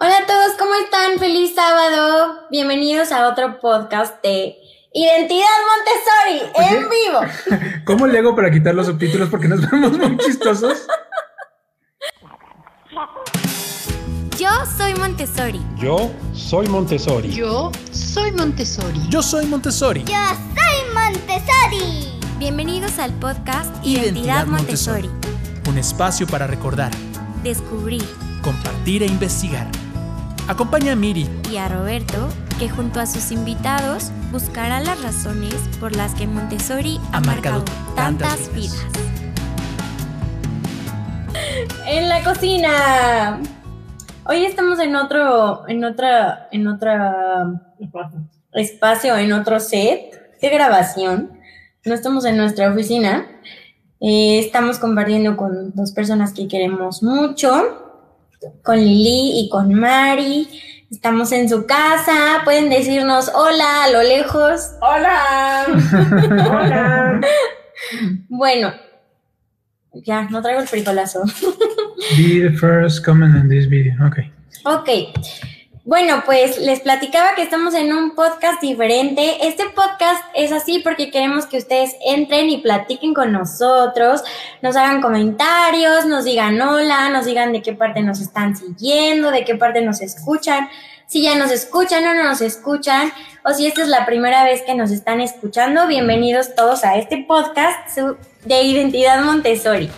Hola a todos, ¿cómo están? Feliz sábado. Bienvenidos a otro podcast de Identidad Montessori en vivo. ¿Cómo le hago para quitar los subtítulos porque nos vemos muy chistosos? Yo soy Montessori. Yo soy Montessori. Yo soy Montessori. Yo soy Montessori. Yo soy Montessori. Bienvenidos al podcast Identidad, Montessori. Un espacio para recordar, Descubrir compartir e investigar. Acompaña a Miri y a Roberto, que junto a sus invitados buscará las razones por las que Montessori ha, marcado, tantas vidas. En la cocina. Hoy estamos en otro, en otra, en otra espacio, en otro set de grabación. No estamos en nuestra oficina. Eh, estamos compartiendo con dos personas que queremos mucho con Lili y con Mari. Estamos en su casa. Pueden decirnos hola a lo lejos. Hola. hola. Bueno, ya, no traigo el frijolazo. Be the first comment in this video. Ok. Ok. Bueno, pues les platicaba que estamos en un podcast diferente. Este podcast es así porque queremos que ustedes entren y platiquen con nosotros, nos hagan comentarios, nos digan hola, nos digan de qué parte nos están siguiendo, de qué parte nos escuchan, si ya nos escuchan o no nos escuchan, o si esta es la primera vez que nos están escuchando, bienvenidos todos a este podcast de Identidad Montessori.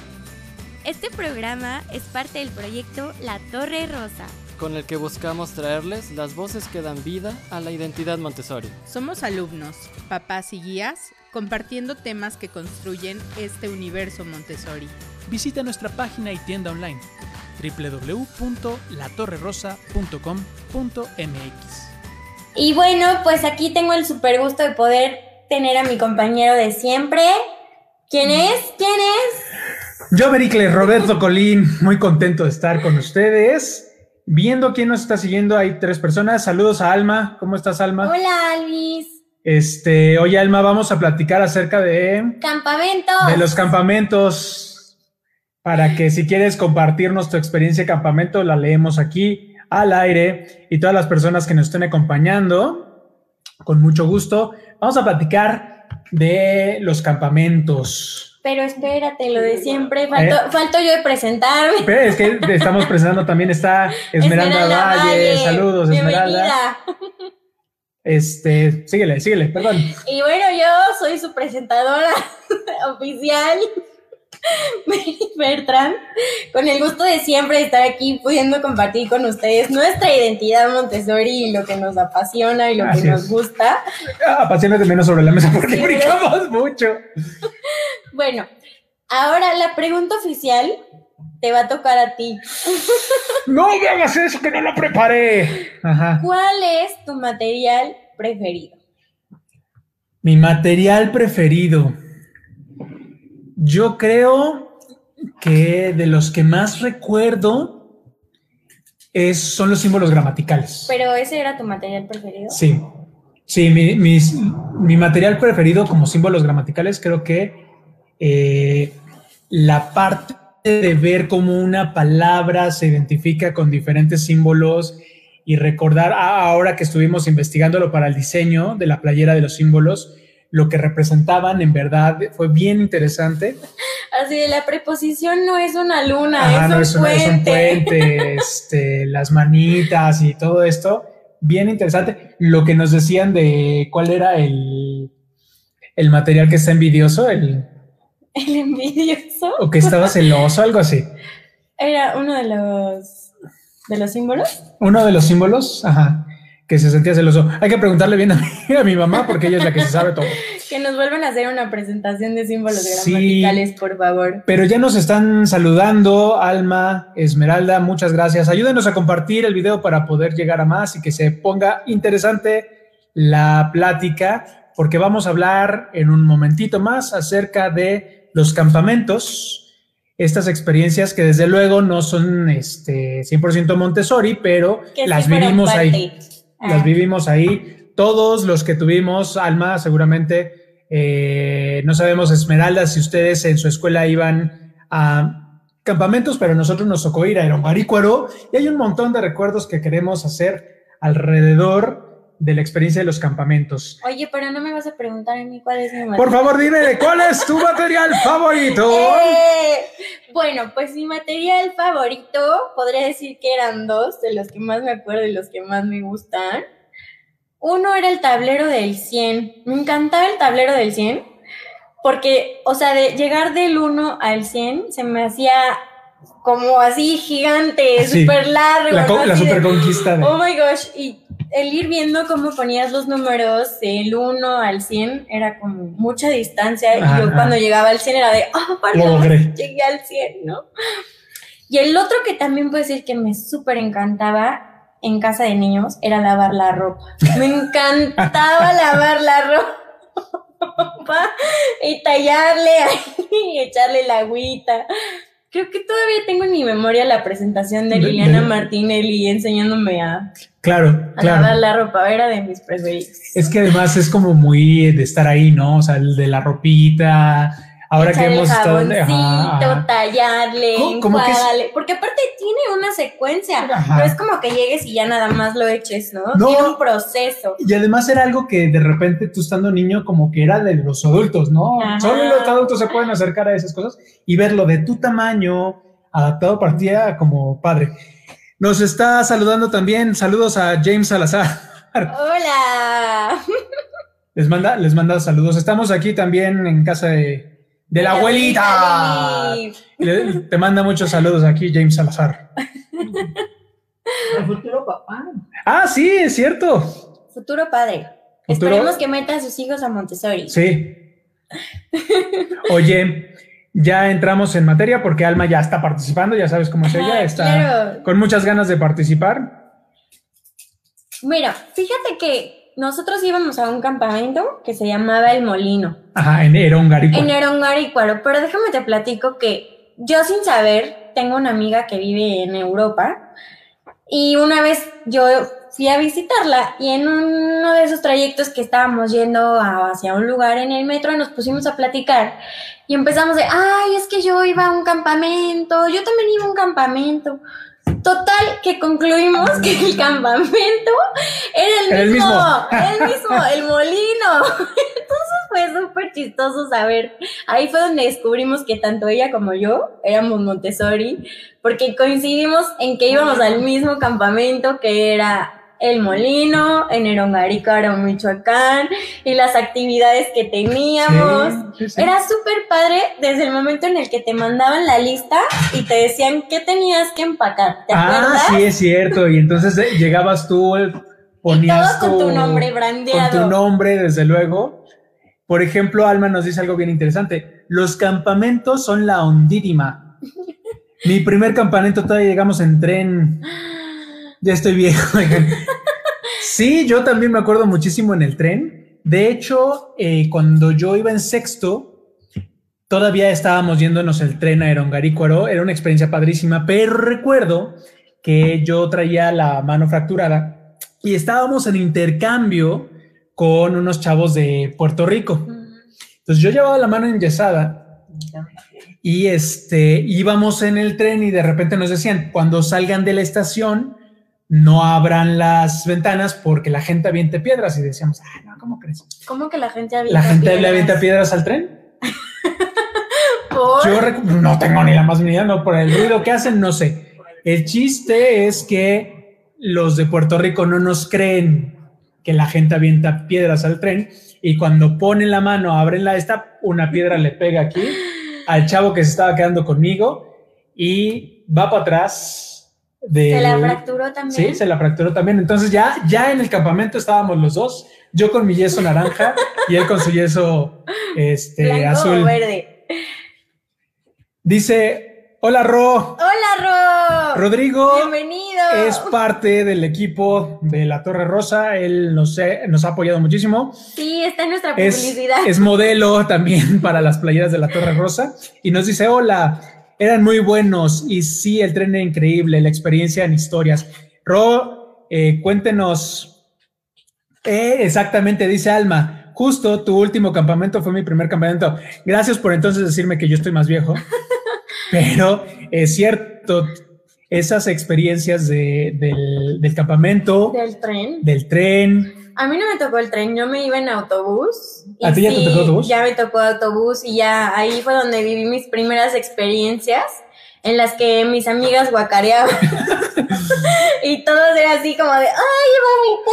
Este programa es parte del proyecto La Torre Rosa con el que buscamos traerles las voces que dan vida a la identidad Montessori. Somos alumnos, papás y guías, compartiendo temas que construyen este universo Montessori. Visita nuestra página y tienda online www.latorrerosa.com.mx. Y bueno, pues aquí tengo el super gusto de poder tener a mi compañero de siempre. ¿Quién es? ¿Quién es? Yo, Bericles Roberto Colín, muy contento de estar con ustedes. Viendo quién nos está siguiendo, hay tres personas. Saludos a Alma. ¿Cómo estás, Alma? Hola, Alice. Este, oye, Alma, vamos a platicar acerca de. Campamentos. De los campamentos. Para que si quieres compartirnos tu experiencia de campamento, la leemos aquí al aire. Y todas las personas que nos estén acompañando, con mucho gusto, vamos a platicar de los campamentos. Pero espérate, lo de siempre, falto, eh, yo de presentarme. Pero es que estamos presentando también está Esmeralda, Valle. Saludos, Esmeralda. Este, síguele, síguele, perdón. Y bueno, yo soy su presentadora oficial. Bertrand, con el gusto de siempre estar aquí pudiendo compartir con ustedes nuestra identidad Montessori y lo que nos apasiona y lo que nos gusta. Apasionate menos sobre la mesa porque brincamos mucho. Bueno, ahora la pregunta oficial te va a tocar a ti. No me hagas eso que no lo preparé. ¿Cuál es tu material preferido? Mi material preferido. Yo creo que de los que más recuerdo es, son los símbolos gramaticales. ¿Pero ese era tu material preferido? Sí. Sí, mi, mi material preferido como símbolos gramaticales creo que eh, la parte de ver cómo una palabra se identifica con diferentes símbolos y recordar, ah, ahora que estuvimos investigándolo para el diseño de la playera de los símbolos, lo que representaban en verdad fue bien interesante. Así de la preposición no es una luna, es, un puente. es, un puente. este, las manitas y todo esto, bien interesante. Lo que nos decían de cuál era el, el material que está envidioso, el... El envidioso. O que estaba celoso, algo así. Era uno de los de los símbolos. Uno de los símbolos, ajá que se sentía celoso. Hay que preguntarle bien a mi, mamá porque ella es la que se sabe todo. que nos vuelvan a hacer una presentación de símbolos gramaticales, por favor. Pero ya nos están saludando, Alma, Esmeralda, muchas gracias. Ayúdenos a compartir el video para poder llegar a más y que se ponga interesante la plática, porque vamos a hablar en un momentito más acerca de los campamentos, estas experiencias que desde luego no son este 100% Montessori, pero las vivimos ahí las ah. vivimos ahí. Todos los que tuvimos, Alma, seguramente, eh, no sabemos, Esmeralda, si ustedes en su escuela iban a campamentos, pero nosotros nos tocó ir a Aeromarícuaro y hay un montón de recuerdos que queremos hacer alrededor de la experiencia de los campamentos. Oye, pero no me vas a preguntar a mí cuál es mi material. Por favor, dime, ¿cuál es tu material favorito? Eh, bueno, pues mi material favorito, podría decir que eran dos, de los que más me acuerdo y los que más me gustan. Uno era el tablero del 100. Me encantaba el tablero del 100 porque, o sea, de llegar del 1 al 100 se me hacía como así gigante, Sí. súper largo. La, ¿no? la super conquista de... Oh my gosh, y el ir viendo cómo ponías los números del 1 al 100 era como mucha distancia. Y yo cuando llegaba al 100 era de, oh, logré. llegué al 100, ¿no? Y el otro que también puedo decir que me súper encantaba en casa de niños era lavar la ropa. Me encantaba lavar la ropa y tallarle ahí y echarle la agüita. Creo que todavía tengo en mi memoria la presentación de De- Liliana de- Martinelli enseñándome a, Claro, a claro. la ropa. Era de mis preferidos. Es que además es como muy de estar ahí, ¿no? O sea, el de la ropita. Ahora que hemos estado... jaboncito, Ajá, tallarle, porque aparte tiene una secuencia, Ajá. no es como que llegues y ya nada más lo eches, ¿no? No. Tiene un proceso. Y además era algo que de repente tú estando niño como que era de los adultos, ¿no? Ajá. Solo los adultos se pueden acercar a esas cosas y verlo de tu tamaño, adaptado para ti era como padre. Nos está saludando también, saludos a James Salazar. Hola. Les manda, les manda saludos. Estamos aquí también en casa de, de la abuelita. Liv. Y le- te manda muchos saludos aquí, James Salazar. El futuro papá. Ah, sí, es cierto. Futuro padre. Futuro- Esperemos que meta a sus hijos a Montessori. Sí. Oye, ya entramos en materia porque Alma ya está participando, ya sabes cómo es ella, está claro. con muchas ganas de participar. Mira, fíjate que nosotros íbamos a un campamento que se llamaba El Molino. Ajá, en Erongarico. En Erongarícuaro, pero déjame te platico que yo sin saber tengo una amiga que vive en Europa y una vez yo fui a visitarla y en uno de esos trayectos que estábamos yendo hacia un lugar en el metro nos pusimos a platicar y empezamos de, ay, es que yo iba a un campamento, yo también iba a un campamento. Total, que concluimos que el campamento era el Era el mismo, mismo. el mismo, el molino. Entonces fue súper chistoso saber. Ahí fue donde descubrimos que tanto ella como yo éramos Montessori, porque coincidimos en que íbamos al mismo campamento que era el molino, en Erongarícaro, Michoacán, y las actividades que teníamos. Sí, sí, sí. Era súper padre desde el momento en el que te mandaban la lista y te decían qué tenías que empacar. ¿Te ah, acuerdas? sí, es cierto. Y entonces eh, llegabas tú, eh, ponías todo con tu nombre brandeado. Con tu nombre, desde luego. Por ejemplo, Alma nos dice algo bien interesante. Los campamentos son la ondídima. Mi primer campamento todavía llegamos en tren. Ya estoy viejo. Sí, yo también me acuerdo muchísimo en el tren. De hecho, eh, cuando yo iba en sexto, todavía estábamos yéndonos el tren a Erongarícuaro. Era una experiencia padrísima, pero recuerdo que yo traía la mano fracturada y estábamos en intercambio con unos chavos de Puerto Rico. Entonces yo llevaba la mano enyesada y este íbamos en el tren y de repente nos decían, cuando salgan de la estación, no abran las ventanas porque la gente aviente piedras y decíamos, ah, no, ¿cómo crees? ¿Cómo que la gente avienta ¿La gente le piedras? avienta piedras al tren? ¿Por? Yo no tengo ni la más mínima, no, por el ruido que hacen, no sé. El chiste es que los de Puerto Rico no nos creen que la gente avienta piedras al tren y cuando ponen la mano, abren la esta, una piedra le pega aquí al chavo que se estaba quedando conmigo y va para atrás. De, ¿Se la fracturó también? Sí, se la fracturó también. Entonces ya, ya en el campamento estábamos los dos, yo con mi yeso naranja y él con su yeso este, Blanco azul. o verde. Dice, hola Ro, ¡Hola, Ro! Rodrigo ¡Bienvenido! es parte del equipo de la Torre Rosa, él nos, nos ha apoyado muchísimo. Sí, está en nuestra Es, publicidad. es modelo también para las playeras de la Torre Rosa y nos dice, hola, eran muy buenos y sí, el tren era increíble, la experiencia en historias. Ro, eh, cuéntenos, Eh, exactamente, dice Alma, justo tu último campamento fue mi primer campamento. Gracias por entonces decirme que yo estoy más viejo. Pero es cierto, esas experiencias de- del, del campamento, Del tren. del tren, A mí no me tocó el tren, yo me iba en autobús. ¿A ti ya te tocó autobús? Ya me tocó autobús y ya ahí fue donde viví mis primeras experiencias en las que mis amigas guacareaban. y todo era así como de, ¡ay, vomité!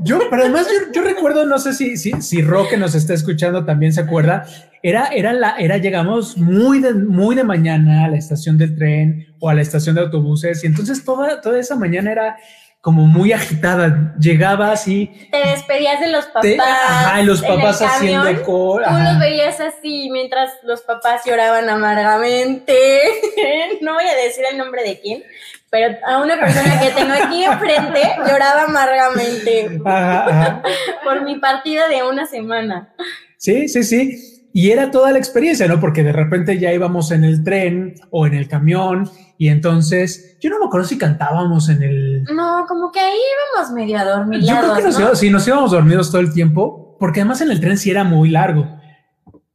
Yo, pero además yo, yo recuerdo, no sé si, si, si Ro que nos está escuchando también se acuerda, era, era la, era, llegamos muy de, muy de mañana a la estación del tren o a la estación de autobuses y entonces toda, toda esa mañana era como muy agitada. Llegabas y Te despedías de los papás. te, ajá, los en el papás haciendo camión. cor, Tú ajá. los veías así mientras los papás lloraban amargamente. No voy a decir el nombre de quién, pero a una persona que tengo aquí enfrente lloraba amargamente Ajá, ajá. por mi partida de una semana. Sí, sí, sí. Y era toda la experiencia, ¿no? Porque de repente ya íbamos en el tren o en el camión y entonces yo no me acuerdo si cantábamos en el... No, como que ahí íbamos medio Yo creo que nos, ¿no? íbamos, sí, nos íbamos dormidos todo el tiempo, porque además en el tren sí era muy largo.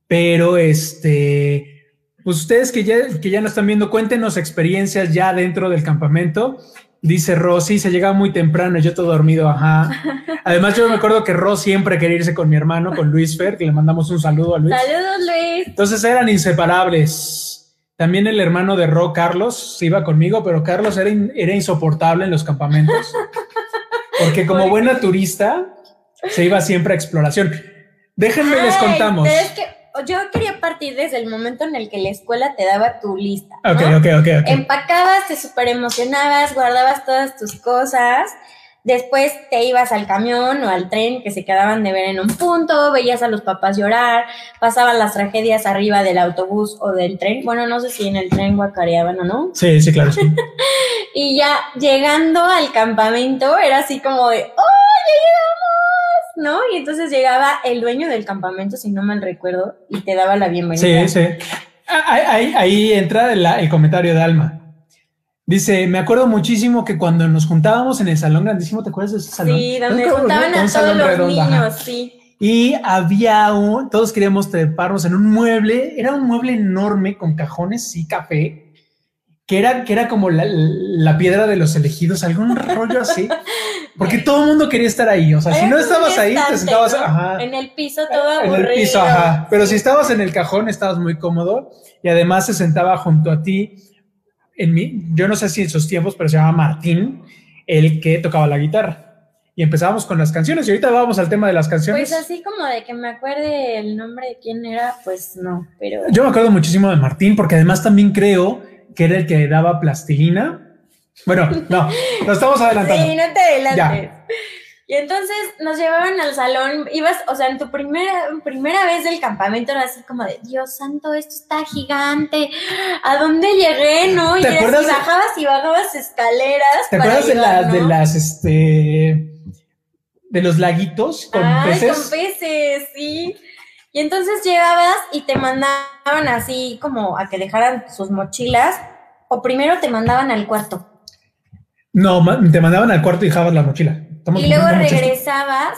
Pero este, pues ustedes que ya, que ya nos están viendo, cuéntenos experiencias ya dentro del campamento. Dice Rosy, se llegaba muy temprano, yo todo dormido, ajá. Además, yo me acuerdo que Ros siempre quería irse con mi hermano, con Luis Fer, que le mandamos un saludo a Luis. Saludos, Luis. Entonces eran inseparables. También el hermano de Ro, Carlos, se iba conmigo, pero Carlos era, in- era insoportable en los campamentos. Porque como buena turista, se iba siempre a exploración. Déjenme les contamos. Pero es que yo quería partir desde el momento en el que la escuela te daba tu lista. ¿no? Ok, ok, ok, ok. Empacabas, te súper emocionabas, guardabas todas tus cosas. Después te ibas al camión o al tren que se quedaban de ver en un punto, veías a los papás llorar, pasaban las tragedias arriba del autobús o del tren. Bueno, no sé si en el tren guacareaban o no. Sí, sí, claro. sí. Y ya llegando al campamento era así como de, ¡oh, ya llegamos! ¿No? Y entonces llegaba el dueño del campamento, si no mal recuerdo, y te daba la bienvenida. Sí, sí. Ah, Ahí, entra la- el comentario de Alma. Dice, me acuerdo muchísimo que cuando nos juntábamos en el salón grandísimo, ¿te acuerdas de ese salón? Sí, donde juntaban un a todos los ajá. niños, sí. Y había un, todos queríamos treparnos en un mueble, era un mueble enorme con cajones y café, que era, que era como la, la piedra de los elegidos, algún rollo así, porque todo el mundo quería estar ahí, o sea, si no estabas ahí, te sentabas, ¿no? ajá, En el piso todo en aburrido. el piso, ajá, pero si estabas en el cajón estabas muy cómodo y además se sentaba junto a ti, en mi, yo no sé si en sus tiempos, pero se llama Martín, el que tocaba la guitarra. Y empezábamos con las canciones y ahorita vamos al tema de las canciones. Pues así como de que me acuerde el nombre de quién era, pues no, pero... Yo me acuerdo muchísimo de Martín porque además también creo que era el que daba plastilina. Bueno, no, nos estamos adelantando. Sí, no te adelantes. Y entonces nos llevaban al salón, ibas, o sea, en tu primera, primera vez del campamento era así como de, Dios santo, esto está gigante, ¿a dónde llegué, no? Y ¿Te acuerdas bajabas y bajabas escaleras ¿Te para acuerdas de, las de las, este, de los laguitos con Ay, peces? con peces, sí. Y entonces llegabas y te mandaban así como a que dejaran sus mochilas, o primero te mandaban al cuarto. No, te mandaban al cuarto y dejabas la mochila. Estamos Y luego regresabas,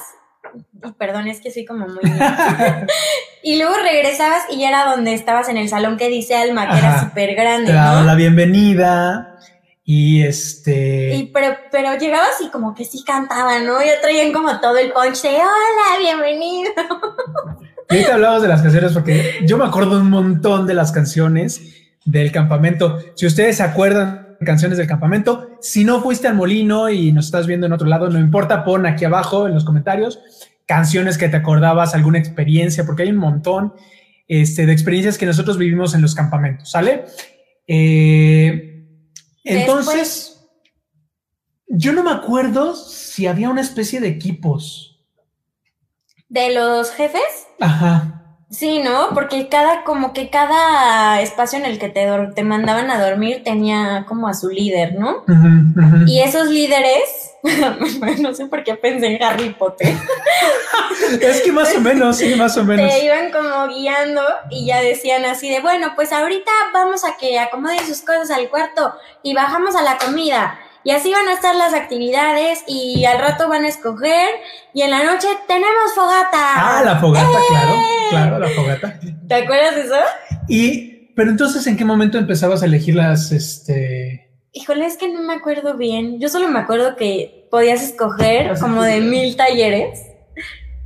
y perdón, es que soy como muy... y luego regresabas y ya era donde estabas en el salón que dice Alma, que era súper grande, Te daban ¿no? la bienvenida y este. Y pero, pero llegabas y como que sí cantaban, ¿no? Ya traían como todo el punch de hola, bienvenido. Y ahorita hablamos de las canciones porque yo me acuerdo un montón de las canciones del campamento. Si ustedes se acuerdan canciones del campamento, si no fuiste al molino y nos estás viendo en otro lado, no importa, pon aquí abajo en los comentarios canciones que te acordabas, alguna experiencia, porque hay un montón este, de experiencias que nosotros vivimos en los campamentos, ¿sale? Eh, entonces, yo no me acuerdo si había una especie de equipos. ¿De los jefes? Ajá. Sí, ¿no? Porque cada, como que cada espacio en el que te, te mandaban a dormir tenía como a su líder, ¿no? Y esos líderes, no sé por qué pensé en Harry Potter, Es que más o menos, sí, más o menos. te iban como guiando y ya decían así de, bueno, pues ahorita vamos a que acomoden sus cosas al cuarto y bajamos a la comida. Y así van a estar las actividades y al rato van a escoger y en la noche tenemos fogata. Ah, la fogata, claro, claro, la fogata. ¿Te acuerdas de eso? Y pero entonces, ¿en qué momento empezabas a elegir las, este... Híjole, es que no me acuerdo bien. Yo solo me acuerdo que podías escoger como de mil talleres.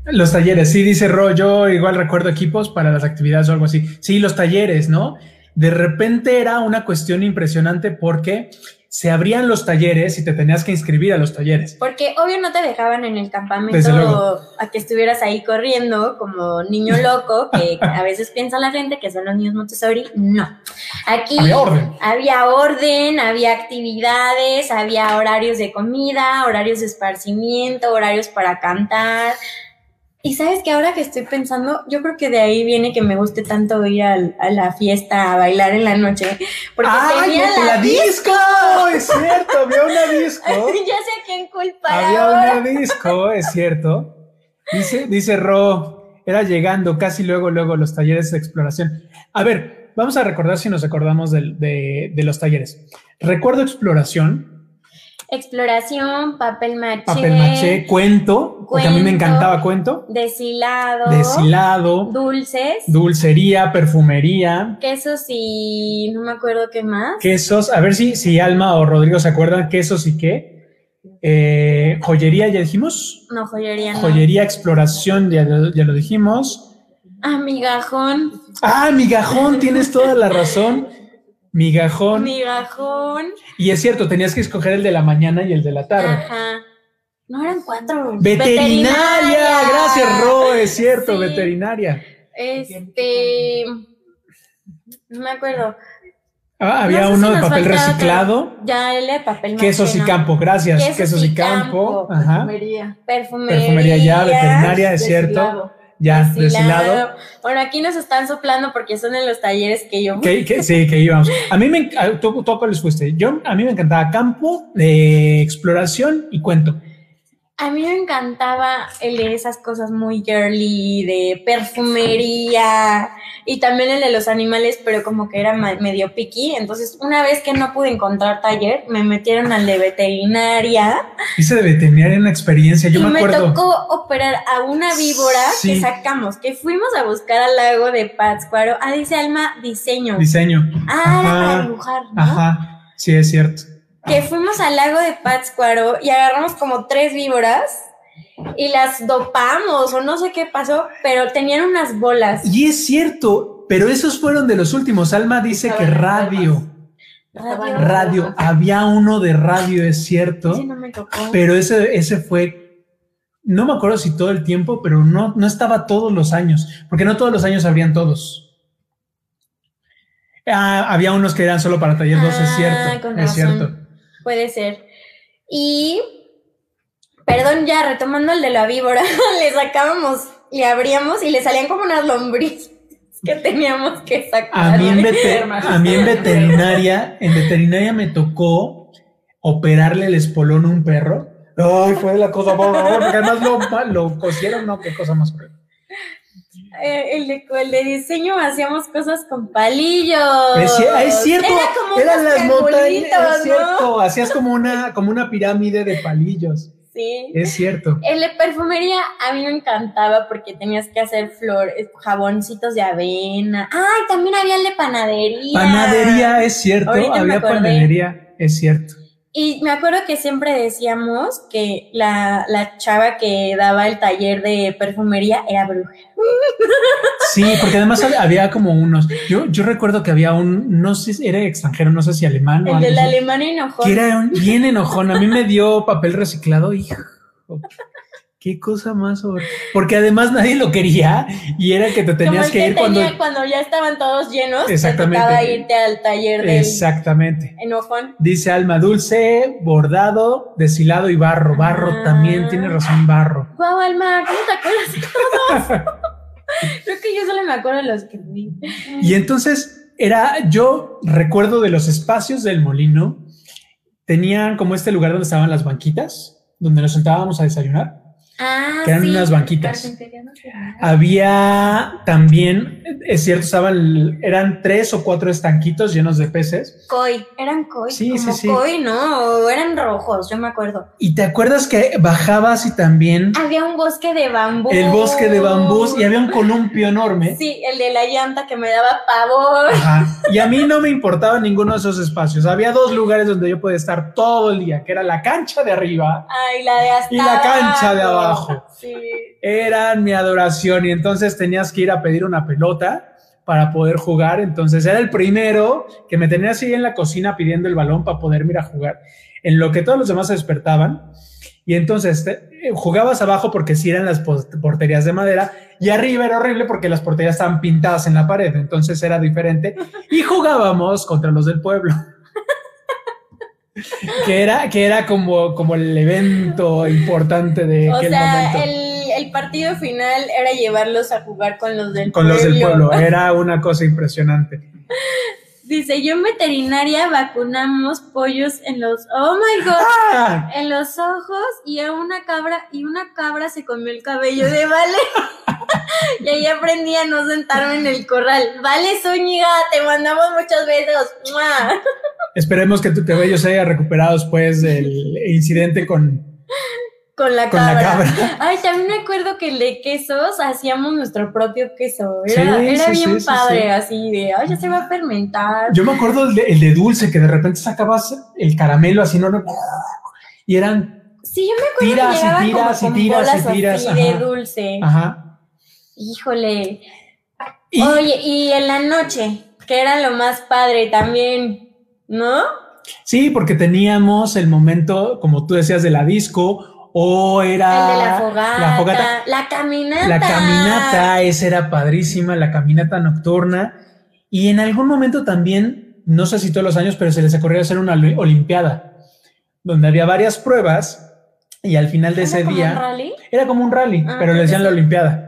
Los talleres, sí, dice Ro, yo igual recuerdo equipos para las actividades o algo así. Sí, los talleres, ¿no? De repente era una cuestión impresionante porque se abrían los talleres y te tenías que inscribir a los talleres. Porque obvio no te dejaban en el campamento a que estuvieras ahí corriendo como niño loco, que a veces piensa la gente que son los niños Montessori. No. Aquí Había orden. había orden, había actividades, había horarios de comida, horarios de esparcimiento, horarios para cantar. Y sabes que ahora que estoy pensando, yo creo que de ahí viene que me guste tanto ir al- a la fiesta a bailar en la noche. Porque ¡Ay, tenía la, la, disco! Es cierto, había una disco. ya sé a quién culpar Había ahora. una disco, es cierto. Dice, dice Ro, era llegando casi luego, luego los talleres de exploración. A ver, vamos a recordar si nos acordamos de los talleres. Recuerdo exploración, Exploración, papel maché, papel maché, cuento, porque a mí me Cuento. encantaba cuento, deshilado, deshilado, dulces, dulcería, perfumería, quesos y no me acuerdo qué más. quesos. A ver si, si Alma o Rodrigo se acuerdan quesos y qué. Eh, joyería, ya dijimos. No, joyería no. Joyería, exploración, ya, lo- ya lo dijimos. Ah, migajón, Ah, migajón, tienes toda la razón. Migajón. migajón. Y es cierto, tenías que escoger el de la mañana y el de la tarde. Ajá. No eran cuatro. Veterinaria, gracias, Ro, es cierto, Sí. veterinaria. Este. No me acuerdo. Ah, había No sé uno si de papel reciclado. Ya, el de papel maché, Quesos y campo, gracias. Quesos Quesos, y y campo. campo, Ajá. Perfumería. Perfumería. Perfumería ya, veterinaria, es cierto. Ya, Deshilado. deshilado. Bueno, aquí nos están soplando porque son en los talleres que yo. Que, que- sí, que íbamos. A mí me ¿tú, tú cuáles fuiste? Yo, a mí me encantaba campo, de exploración y cuento. A mí me encantaba el de esas cosas muy girly, de perfumería y también el de los animales, pero como que era medio picky. Entonces, una vez que no pude encontrar taller, me metieron al de veterinaria Hice de veterinaria una experiencia, yo y me me, acuerdo. tocó operar a una víbora que sacamos, que fuimos a buscar al lago de Pátzcuaro. Ah, dice Alma, diseño. Diseño. Ah, era para dibujar, ¿no? Ajá, sí, es cierto. Que fuimos al lago de Pátzcuaro y agarramos como tres víboras y las dopamos o no sé qué pasó, pero tenían unas bolas. Y es cierto, pero esos fueron de los últimos. Alma dice que radio, Radio. radio, había uno de radio, es cierto, Ese no me tocó. pero ese, ese fue, no me acuerdo si todo el tiempo, pero no, no estaba todos los años, porque no todos los años habrían todos. Ah, había unos que eran solo para taller 2, es Ah, cierto, es razón. cierto. Puede ser. Y, perdón, ya retomando el de la víbora, le sacábamos, le abríamos y le salían como unas lombrices que teníamos que sacar. A mí, en a mí en veterinaria, en veterinaria me tocó operarle el espolón a un perro. Ay, fue la cosa más porque además lo, lo cosieron, no, qué cosa más horrible. Eh, el, de, el de diseño hacíamos cosas con palillos. Es, cier- es cierto, Era como eran las montañas, ¿no? hacías como una, como una pirámide de palillos, Sí. es cierto. El de perfumería a mí me encantaba porque tenías que hacer flores, jaboncitos de avena. Ay, también había el de panadería. Panadería, es cierto, Ahorita había panadería, es cierto. Y me acuerdo que siempre decíamos que la, la chava que daba el taller de perfumería era bruja. Sí, porque además hab- había como unos, yo, yo recuerdo que había un, no sé, si era extranjero, no sé si alemán o El algo del alemán enojón. que era un- bien enojón. A mí me dio papel reciclado, hijo. Qué cosa más Porque además nadie lo quería y era que te tenías que que ir cuando. tenía cuando ya estaban todos llenos, te Exactamente. tocaba irte al taller del Exactamente. enojón. Dice Alma Dulce, bordado, deshilado y barro. Barro Ah. también, tiene razón, barro. Guau, Alma, ¿cómo te acuerdas de todos? Creo que yo solo me acuerdo de los que vi. Y entonces era, yo recuerdo de los espacios del molino, tenían como este lugar donde estaban las banquitas, donde nos sentábamos a desayunar. Ah, que eran sí, unas banquitas. Había también, es cierto, estaban, eran tres o cuatro estanquitos llenos de peces. Koi, eran koi. Sí, como sí, sí. Koi, ¿no? O eran rojos, yo me acuerdo. Y te acuerdas que bajabas y también Había un bosque de bambú. el bosque de bambús y había un columpio enorme. Sí, el de la llanta que me daba pavor. Ajá. Y a mí no me importaba ninguno de esos espacios. Había dos lugares donde yo podía estar todo el día, que era la cancha de arriba, Ay, la de hasta Y la cancha de abajo. Sí. eran mi adoración y entonces tenías que ir a pedir una pelota para poder jugar. Entonces era el primero que me tenía así en la cocina pidiendo el balón para poderme ir a jugar, en lo que todos los demás se despertaban. Y entonces te- eh, jugabas abajo porque sí eran las porterías de madera y arriba era horrible porque las porterías estaban pintadas en la pared, entonces era diferente. Y jugábamos contra los del pueblo. Que era, que era como, como el evento importante de O aquel sea, momento. el, el partido final era llevarlos a jugar con los del con pueblo. los del pueblo. Era una cosa impresionante. Dice, yo en veterinaria vacunamos pollos en los... Oh, my God. ¡Ah! En los ojos y a una cabra, y una cabra se comió el cabello de Vale. y ahí aprendí a no sentarme en el corral. Vale, Zúñiga, te mandamos muchos besos. ¡Mua! Esperemos que tu cabello se haya recuperado después del incidente con, Con la con la cabra. Ay, también me acuerdo que el de quesos hacíamos nuestro propio queso. Era, Sí, era sí, bien sí, padre, sí. así de, ay, ya se va a fermentar. Yo me acuerdo el de, el de dulce, que de repente sacabas el caramelo así, ¿no? Y eran, sí, yo me acuerdo tiras y que llegaba tiras y como con tiras y tiras, así de dulce. ajá. Híjole. Y Oye, y en la noche, que era lo más padre también, ¿no? sí, porque teníamos el momento, como tú decías, de la disco, o era el de la fogata, la fogata. la caminata. La caminata, esa era padrísima, la caminata nocturna. Y en algún momento también, no sé si todos los años, pero se les ocurrió hacer una oli- olimpiada, donde había varias pruebas y al final de ¿Era ese como día un rally? era como un rally, Ah, pero le decían la olimpiada.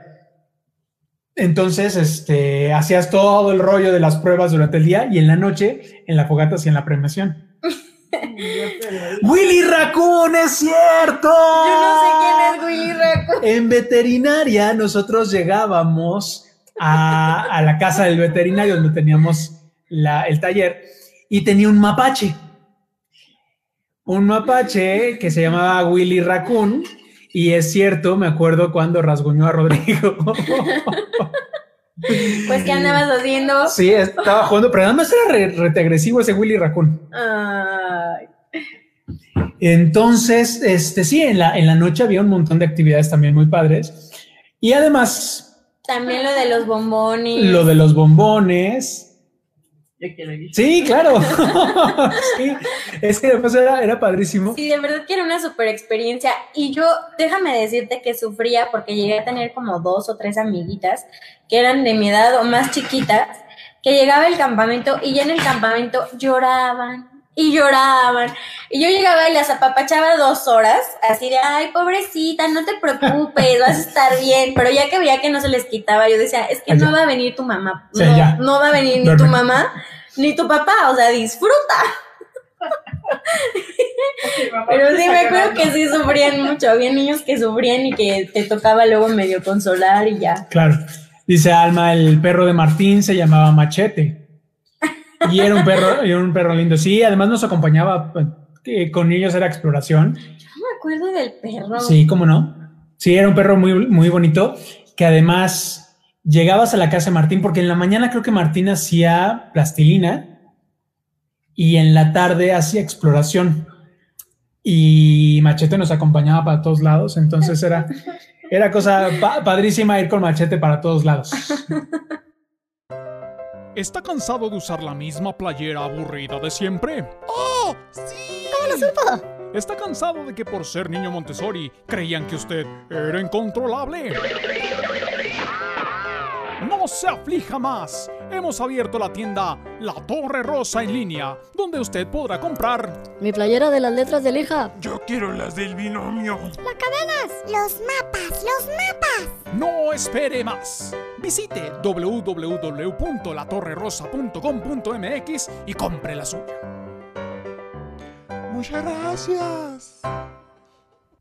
Entonces, este, hacías todo el rollo de las pruebas durante el día y en la noche en la fogata hacían la premiación. Willy Raccoon, es cierto. Yo no sé quién es Willy Raccoon. En veterinaria nosotros llegábamos a, a la casa del veterinario donde teníamos la- el taller y tenía un mapache. Un mapache que se llamaba Willy Raccoon y es cierto, me acuerdo cuando rasguñó a Rodrigo. Pues, ¿qué andabas haciendo? Sí, estaba jugando, pero además era re, rete agresivo ese Willy Raccoon. Ay, Entonces, este sí, en la, en la noche había un montón de actividades también muy padres. Y además, también lo de los bombones. lo de los bombones. Yo quiero ir. Sí, claro. sí, es que después era, era padrísimo. Sí, de verdad que era una super experiencia. Y yo, déjame decirte que sufría porque llegué a tener como dos o tres amiguitas que eran de mi edad o más chiquitas, que llegaba el campamento y ya en el campamento lloraban y lloraban. Y yo llegaba y las apapachaba dos horas, así de, ay, pobrecita, no te preocupes, vas a estar bien. Pero ya que veía que no se les quitaba, yo decía, es que no ya. va a venir tu mamá, Sí, no, va a venir ni Duerme. tu mamá ni tu papá, o sea, disfruta. Pero sí, me acuerdo que sí sufrían mucho. Había niños que sufrían y que te tocaba luego medio consolar y ya. Claro. Dice Alma, el perro de Martín se llamaba Machete. Y era un perro, y era un perro lindo. Sí, además nos acompañaba, que con ellos era exploración. No me acuerdo del perro. Sí, cómo no. Sí, era un perro muy, muy bonito, que además llegabas a la casa de Martín, porque en la mañana creo que Martín hacía plastilina y en la tarde hacía exploración. Y Machete nos acompañaba para todos lados, entonces era, era cosa pa- padrísima ir con Machete para todos lados. ¿Está cansado de usar la misma playera aburrida de siempre? ¡Oh! ¡Sí! ¿Cómo lo supo? ¿Está cansado de que por ser niño Montessori creían que usted era incontrolable? No se aflija más. Hemos abierto la tienda La Torre Rosa en línea, donde usted podrá comprar. Mi playera de las letras de lija. Yo quiero las del binomio. Los mapas, los mapas. No espere más. Visite www.latorrerosa.com.mx y compre la suya. Muchas gracias.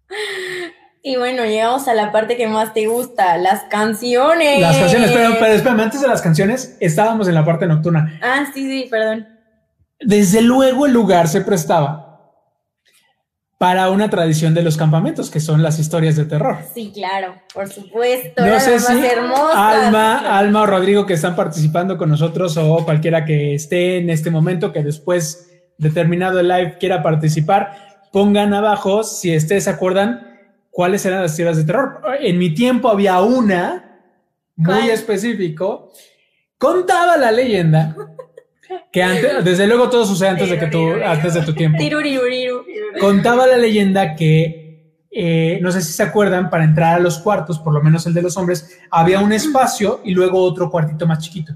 Y bueno, llegamos a la parte que más te gusta, las canciones. Las canciones, pero, pero espérame, antes de las canciones, estábamos en la parte nocturna. Ah, sí, sí, perdón. Desde luego el lugar se prestaba para una tradición de los campamentos, que son las historias de terror. Sí, claro, por supuesto. No sé si. Alma, Alma o Rodrigo que están participando con nosotros o cualquiera que esté en este momento que después de terminado el live quiera participar, pongan abajo si ustedes se acuerdan cuáles eran las historias de terror. En mi tiempo había una muy ¿Cuál? específico. Contaba la leyenda que antes, desde luego todo sucede antes de que tú, antes de tu tiempo. Contaba la leyenda que, eh, no sé si se acuerdan, para entrar a los cuartos, por lo menos el de los hombres, había un espacio y luego otro cuartito más chiquito.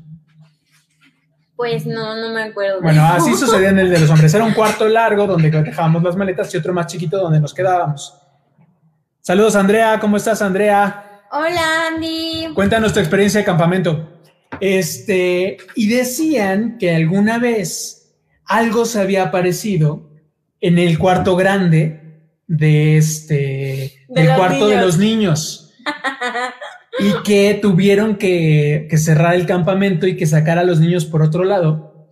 Pues no, no me acuerdo. Bueno, así sucedía en el de los hombres. Era un cuarto largo donde dejábamos las maletas y otro más chiquito donde nos quedábamos. Saludos, Andrea. ¿Cómo estás, Andrea? Hola, Andy. Cuéntanos tu experiencia de campamento. Este, y decían que alguna vez algo se había aparecido en el cuarto grande de este, De cuarto de los niños. y que tuvieron que, que cerrar el campamento y que sacar a los niños por otro lado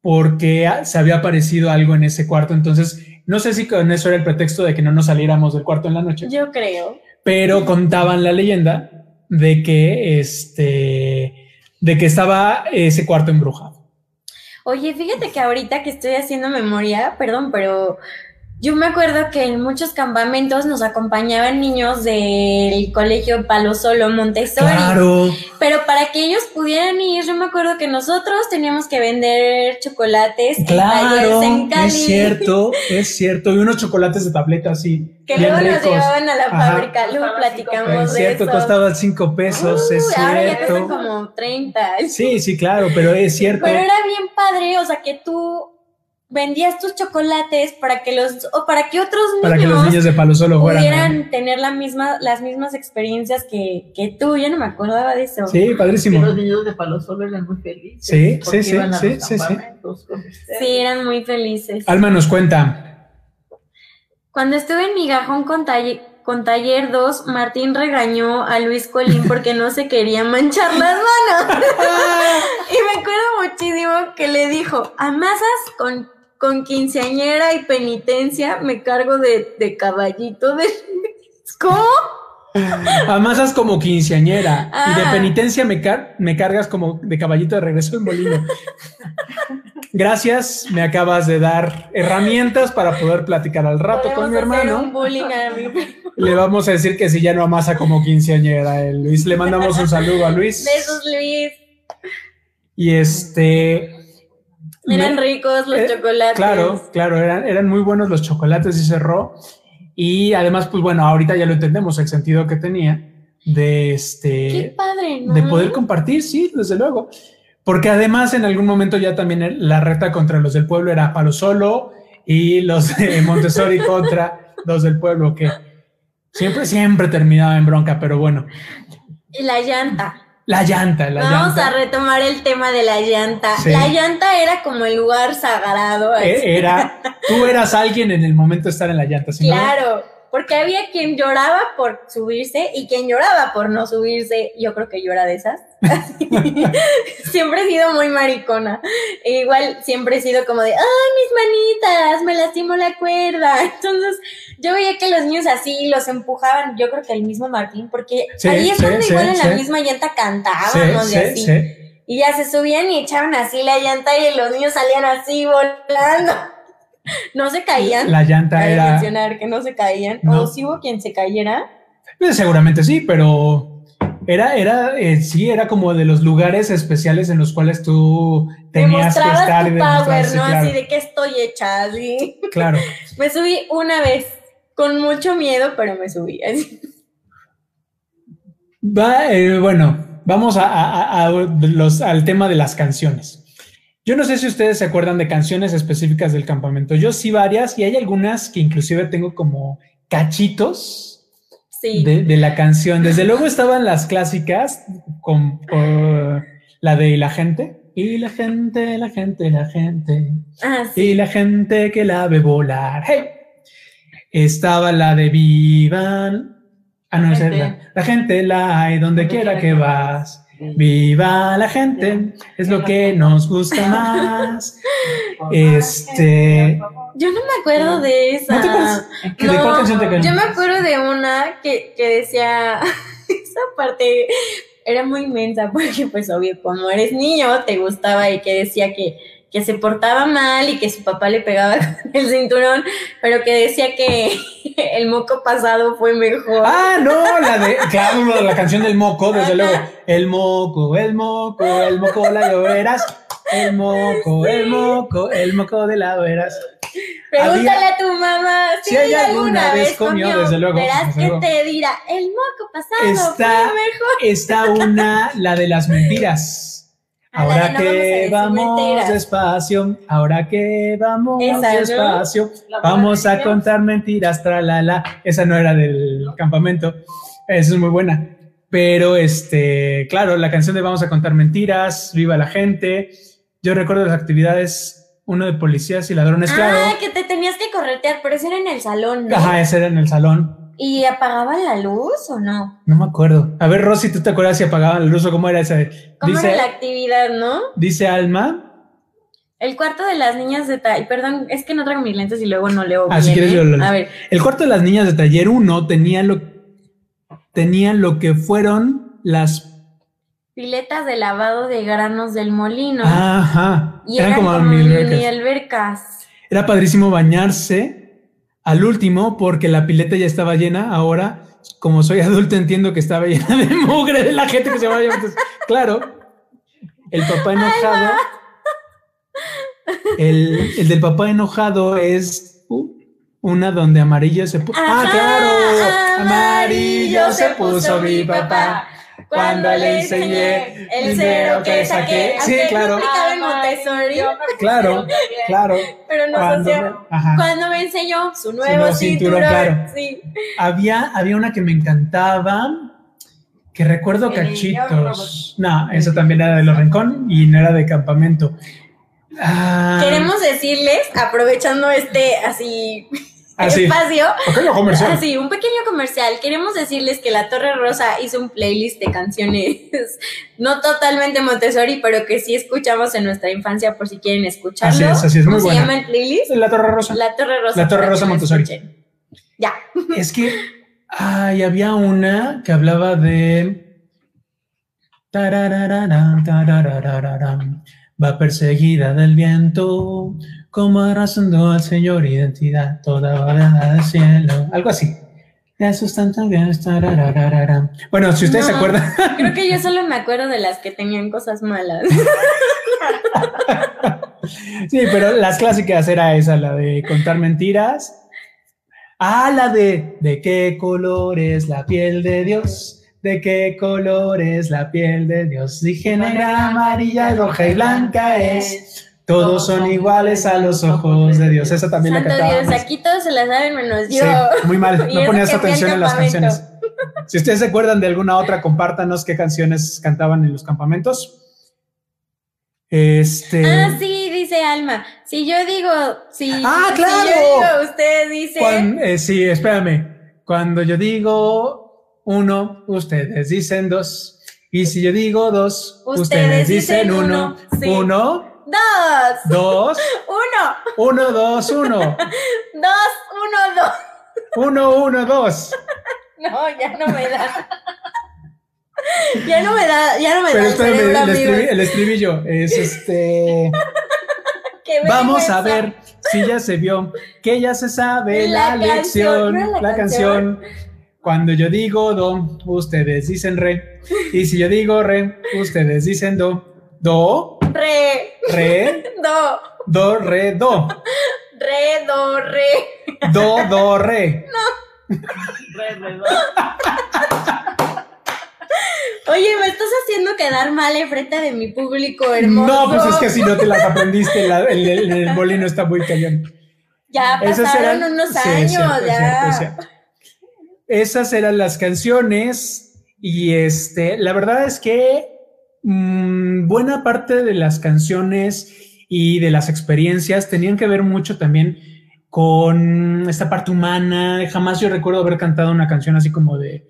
porque se había aparecido algo en ese cuarto. Entonces, no sé si con eso era el pretexto de que no nos saliéramos del cuarto en la noche Yo creo. pero contaban la leyenda de que este de que estaba ese cuarto embrujado. Oye, fíjate que ahorita que estoy haciendo memoria, perdón, pero yo me acuerdo que en muchos campamentos nos acompañaban niños del colegio Palo Solo Montessori. Claro, Pero para que ellos pudieran ir, yo me acuerdo que nosotros teníamos que vender chocolates en claro, talleres en Cali. es cierto, es cierto. Y unos chocolates de tableta así, Que bien luego nos llevaban a la Ajá. fábrica, luego Costaba platicamos Es de cierto, eso. costaban cinco pesos, es Uy, ahora ya cierto. como 30. Sí, sí, claro, pero es cierto. Pero era bien padre, o sea, que tú vendías tus chocolates para que los o para que otros niños, Para que los niños de Palo Solo fueran. pudieran tener la misma, las mismas experiencias que, que tú. Yo no me acordaba de eso. Sí, padrísimo. los niños de Palo Solo eran muy felices. Sí, sí, sí, iban a sí, los sí, sí. Sí, eran muy felices. Alma nos cuenta. Cuando estuve en Migajón con, talle- con Taller 2, Martín regañó a Luis Colín porque no se quería manchar las manos. y me acuerdo muchísimo que le dijo, amasas con, con quinceañera y penitencia, me cargo de, de caballito de... ¿Cómo? Amasas como quinceañera y de Ah. penitencia me, car- me cargas como de caballito de regreso en molino. Gracias, me acabas de dar herramientas para poder platicar al rato con mi un hermano. bullying a mi Le vamos a decir que si ya no amasa como quinceañera, eh, Luis. Le mandamos un saludo a Luis. Besos, Luis. Y este. Eran me- ricos los eh, chocolates. Claro, claro, eran, eran muy buenos los chocolates y cerró. Y además, pues bueno, ahorita ya lo entendemos el sentido que tenía de este. Qué padre, ¿no? de poder compartir, sí, desde luego. Porque además en algún momento ya también la reta contra los del pueblo era Palo Solo y los de Montessori contra los del pueblo, que siempre, siempre terminaba en bronca, pero bueno. Y La llanta. La llanta, la Vamos llanta. a retomar el tema de la llanta. Sí. La llanta era como el lugar sagrado. así. Eh, Era, tú eras alguien en el momento de estar en la llanta, ¿sí? no? Porque había quien lloraba por subirse y quien lloraba por no subirse. Yo creo que yo era de esas. siempre he sido muy maricona. E igual siempre he sido como de, ay, mis manitas, me lastimó la cuerda. Entonces yo veía que los niños así los empujaban. Yo creo que el mismo Martín, porque Sí, ahí es sí, donde sí, igual en la misma llanta cantábamos y sí, así. sí. Y ya se subían y echaban así la llanta y los niños salían así volando. No se caían. La llanta Cabe era. mencionar que no se caían. No. O si hubo quien se cayera. Pues, seguramente sí, pero era, era, eh, sí, era como de los lugares especiales en los cuales tú tenías que estar y tu demostrar, power, ¿no? claro, Así de que estoy hecha, así. claro. Me subí una vez, con mucho miedo, pero me subí. así. Va, eh, bueno, vamos a, a- a los, al tema de las canciones. Yo no sé si ustedes se acuerdan de canciones específicas del campamento. Yo sí varias y hay algunas que inclusive tengo como cachitos Sí. de, de la canción. Desde luego estaban las clásicas con, con la de "Y la gente. Y la gente, la gente, la gente. Ah, Y la gente que la ve volar. ¡Hey! Estaba la de Vivan Ah, no, Gente. la, la gente la hay donde Donde quiera quiera que que vas. Viva la gente, es lo que nos gusta más. Este, Yo no me acuerdo de esa. ¿no te acuerdas? ¿Que ¿De No, cuál canción te acuerdas? Yo me acuerdo de una que, que decía, esa parte era muy inmensa porque pues obvio, como eres niño, te gustaba y que decía que, que se portaba mal y que su papá le pegaba con el cinturón, pero que decía que el moco pasado fue mejor. Ah, no, la de, claro, la canción del moco, desde luego. El moco, el moco, el moco la lloveras. El moco, el moco, el moco de la veras. Pregúntale había- a tu mamá si, si ella alguna vez comió, desde luego, Verás desde que luego. te dirá, el moco pasado Está- fue mejor. Está una, la de las mentiras. Ah, la Ahora no que vamos despacio, ahora que vamos despacio, La vamos a contar mentiras, tralala. Esa no era del campamento. Esa es muy buena. Pero este, claro, la canción de Vamos a contar mentiras, viva la gente. Yo recuerdo las actividades, uno de policías y ladrones, claro. Ah, que te tenías que corretear, pero eso era en el salón, ¿no? Ajá, ese era en el salón. ¿Y apagaban la luz o no? No me acuerdo. A ver, Rosy, ¿tú te acuerdas si apagaban la luz o cómo era esa? ¿Cómo Dice, era la actividad, no? dice Alma. El cuarto de las niñas de tal. Perdón, es que no traigo mis lentes y luego no leo Ah, bien. si quieres, ¿eh? yo lo leo. A ver, El cuarto de las niñas de taller 1 tenía lo, tenía lo que fueron las. piletas de lavado de granos del molino. Ajá. y eran eran como, como, mini albercas. Era padrísimo bañarse al último porque la pileta ya estaba llena. Ahora, como soy adulto, entiendo que estaba llena de mugre de la gente que se vaya. Entonces, claro, el papá enojado. El, el del papá enojado es uh, una donde amarillo se puso. Ah, claro. Amarillo se puso mi papá. Cuando le enseñé el cero que saqué. Sí, claro. no aplicaba en Montessori, Claro, claro. pero nos Cuando. Cuando me enseñó su nuevo, nuevo cinturón. cinturón, claro. Sí. Había, había una que me encantaba, que recuerdo cachitos. No, eso también era de los rincón y no era de campamento. Ah, Queremos decirles, aprovechando este así Ah, sí. espacio, Pequeño comercial. así un pequeño comercial, queremos decirles que La Torre Rosa hizo un playlist de canciones, no totalmente Montessori, pero que sí escuchamos en nuestra infancia por si quieren escucharlo. Así es, así es, ¿Cómo muy se buena. llama el playlist? La Torre Rosa. La Torre Rosa. La Torre Rosa Montessori. escuchen. Ya. Es que, ay, había una que hablaba de. Va perseguida del viento, como arrasando al Señor identidad, toda bajada del cielo. Algo así. Bueno, si ustedes se acuerdan, Creo que yo solo me acuerdo de las que tenían cosas malas. sí, pero las clásicas era esa, la de contar mentiras. Ah, la de ¿de qué color es la piel de Dios? ¿De qué color es la piel de Dios? Dije negra, amarilla, roja y blanca es. Todos son iguales a los ojos de Dios. Esa también la Santo cantábamos. Dios, aquí todos se la saben menos Sí, yo. muy mal. No ponías atención en las canciones. Si ustedes se acuerdan de alguna otra, compártanos qué canciones cantaban en los campamentos. Este. Ah, sí, dice Alma. Si yo digo, si, Ah, si claro. yo digo, ustedes dicen. Cuan- eh, sí, espérame. Cuando yo digo uno, ustedes dicen dos. Y si yo digo dos, Ustedes ustedes, dicen dicen uno. uno, sí. Uno, Dos, dos, uno, uno, dos, uno. dos, uno, dos. Uno, uno, dos. No, ya no me da. ya no me da, ya no me Pero da el espérame, el, el estribillo es este. Vamos a ver si ya se vio, que ya se sabe La la, canción, lección, ¿no era la la, canción. Cuando yo digo do, ustedes dicen re. Y si yo digo re, ustedes dicen do. Do, Re, re, do, do, re, do. re, do, re. Do, do, re. Re, re, do. Oye, me estás haciendo quedar mal enfrente de mi público hermoso. No, pues es que si no te las aprendiste, la- el, el- el molino está muy cañón. Ya Esas pasaron eran- unos sí, años, es ya. cierto, es cierto. Esas eran las canciones y este, la verdad es que mm, buena parte de las canciones y de las experiencias tenían que ver mucho también con esta parte humana. Jamás yo recuerdo haber cantado una canción así como de,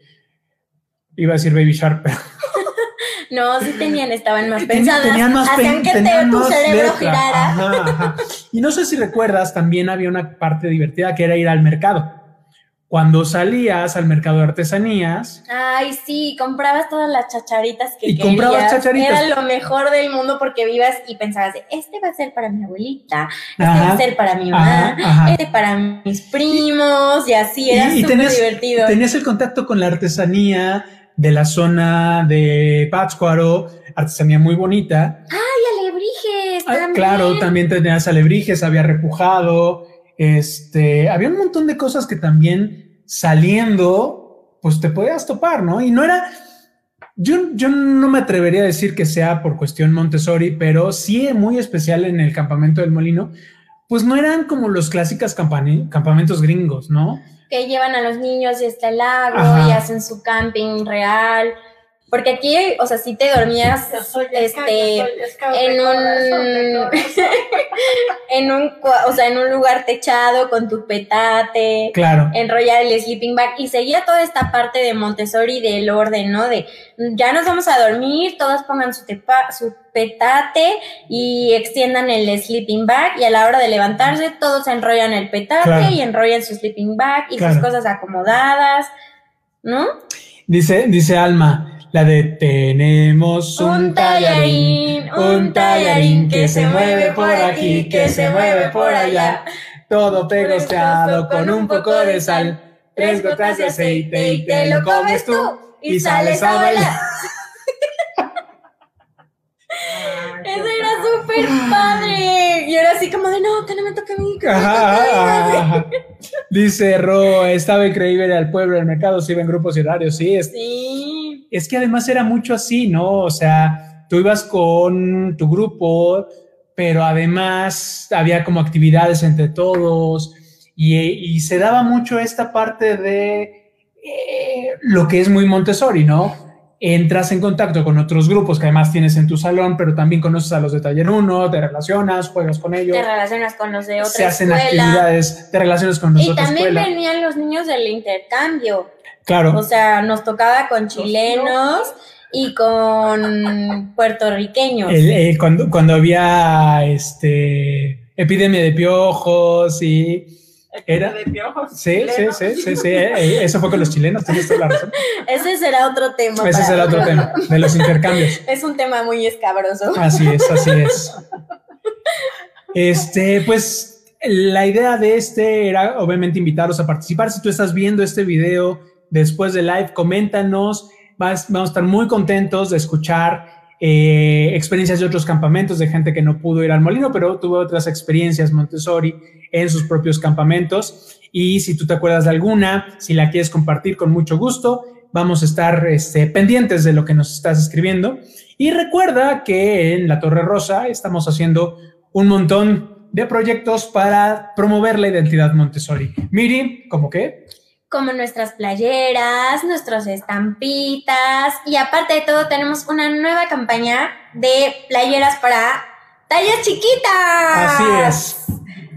iba a decir Baby Shark, pero No, sí tenían, estaban más pensadas. tenían más hacían que te- tu cerebro letra. girara. Ajá, ajá. Y no sé si recuerdas, también había una parte divertida que era ir al mercado. Cuando salías al mercado de artesanías, Ay, sí, comprabas todas las chacharitas que Y querías. comprabas chacharitas. Era lo mejor del mundo porque vivas y pensabas, este va a ser para mi abuelita, este va a ser para mi mamá, ajá, ajá. este para mis primos y así, era y, y súper tenías, divertido. tenías el contacto con la artesanía de la zona de Pátzcuaro, artesanía muy bonita. Y alebrijes Ah, también. Claro, también tenías alebrijes, había repujado, este, había un montón de cosas que también saliendo, pues te podías topar, ¿no? Y no era, yo, yo no me atrevería a decir que sea por cuestión Montessori, pero sí muy especial en el campamento del molino, pues no eran como los clásicos campamentos gringos, ¿no? que llevan a los niños y está el lago Ajá. y hacen su camping real. Porque aquí, o sea, si te dormías este, en un, en un, o sea, en un lugar techado con tu petate, Claro. enrollar el sleeping bag y seguía toda esta parte de Montessori del orden, ¿no? De ya nos vamos a dormir, todos pongan su, tepa- su petate y extiendan el sleeping bag y a la hora de levantarse todos enrollan el petate Claro. y enrollan su sleeping bag y Claro. sus cosas acomodadas, ¿no? Dice, dice Alma, la de tenemos un, tallarín, un tallarín que se mueve por aquí, que se mueve por allá, todo pegosteado con un poco de sal, tres gotas de aceite y te lo comes tú y sales a bailar. Eso era súper padre. Y era así como de, no, que no me toque a mí. que no me Ajá, toque a mí". ajá, ajá. Dice Ro, estaba increíble al pueblo, al mercado, se iba en grupos y horarios, sí, es, Sí. es que además era mucho así, ¿no? O sea, tú ibas con tu grupo, pero además había como actividades entre todos y, y se daba mucho esta parte de eh, lo que es muy Montessori, ¿no? Entras en contacto con otros grupos que además tienes en tu salón, pero también conoces a los de taller 1, te relacionas, juegas con ellos, Te relacionas con los de otra se hacen escuela. actividades, te relacionas con los de Y otra también escuela. venían los niños del intercambio. Claro. O sea, nos tocaba con chilenos y con puertorriqueños. El- el- cuando, cuando había este epidemia de piojos y era de piojos. sí, sí, sí, sí, sí, eh, eso fue con los chilenos, tienes toda la razón. Ese será otro tema. Ese será otro tema de los intercambios. Es un tema muy escabroso. Así es, así es. Este, pues la idea de este era obviamente invitarlos a participar. Si tú estás viendo este video después de live, coméntanos. Vas- vamos a estar muy contentos de escuchar eh, experiencias de otros campamentos, de gente que no pudo ir al molino, pero tuvo otras experiencias Montessori en sus propios campamentos. Y si tú te acuerdas de alguna, si la quieres compartir con mucho gusto, vamos a estar este, pendientes de lo que nos estás escribiendo. Y recuerda que en La Torre Rosa estamos haciendo un montón de proyectos para promover la identidad Montessori. Miri, ¿cómo qué? Como nuestras playeras, nuestras estampitas y aparte de todo tenemos una nueva campaña de playeras para tallas chiquitas. Así es.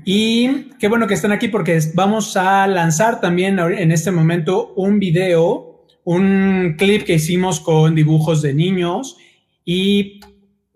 Y qué bueno que están aquí porque vamos a lanzar también en este momento un video, un clip que hicimos con dibujos de niños y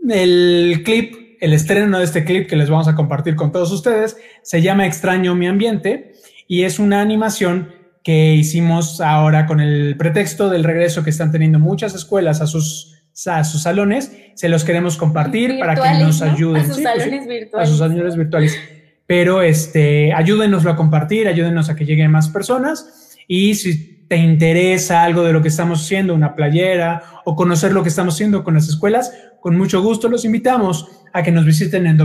el clip, el estreno de este clip que les vamos a compartir con todos ustedes se llama Extraño mi ambiente y es una animación que hicimos ahora con el pretexto del regreso que están teniendo muchas escuelas a sus, a sus salones. Se los queremos compartir para que nos ¿no? ayuden. A sus Sí, pues salones a virtuales. sus salones virtuales. Pero este, ayúdenoslo a compartir, ayúdenos a que lleguen más personas. Y si te interesa algo de lo que estamos haciendo, una playera o conocer lo que estamos haciendo con las escuelas, con mucho gusto los invitamos a que nos visiten en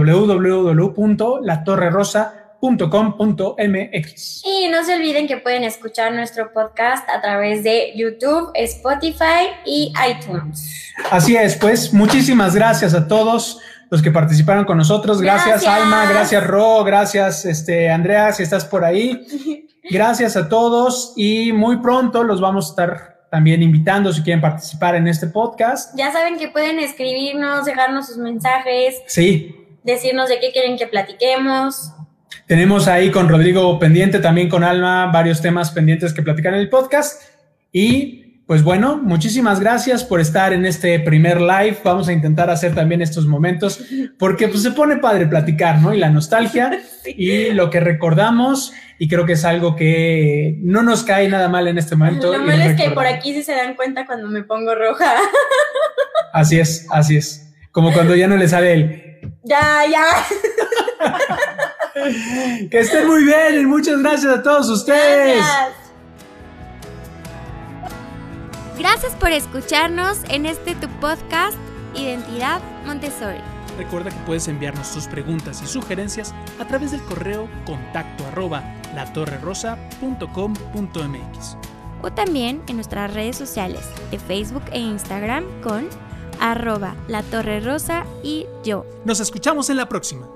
www.latorrerosa.com.mx. Y no se olviden que pueden escuchar nuestro podcast a través de YouTube, Spotify y iTunes. Así es, pues muchísimas gracias a todos los que participaron con nosotros. Gracias, Gracias. Alma, gracias Ro, gracias este, Andrea, si estás por ahí. Gracias a todos y muy pronto los vamos a estar también invitando si quieren participar en este podcast. Ya saben que pueden escribirnos, dejarnos sus mensajes, Sí, decirnos de qué quieren que platiquemos. Tenemos ahí con Rodrigo pendiente, también con Alma, varios temas pendientes que platicar en el podcast. Y pues bueno, muchísimas gracias por estar en este primer live. Vamos a intentar hacer también estos momentos porque pues se pone padre platicar, ¿no? Y la nostalgia y lo que recordamos y creo que es algo que no nos cae nada mal en este momento. Lo malo es que por aquí sí se dan cuenta cuando me pongo roja. Así es, así es. Como cuando ya no le sale el... ya, ya. Que estén muy bien y muchas gracias a todos ustedes. Gracias. Gracias por escucharnos en este tu podcast Identidad Montessori. Recuerda que puedes enviarnos tus preguntas y sugerencias a través del correo contacto arroba latorrerosa.com.mx. O también en nuestras redes sociales de Facebook e Instagram con arroba la torre rosa y yo. Nos escuchamos en la próxima.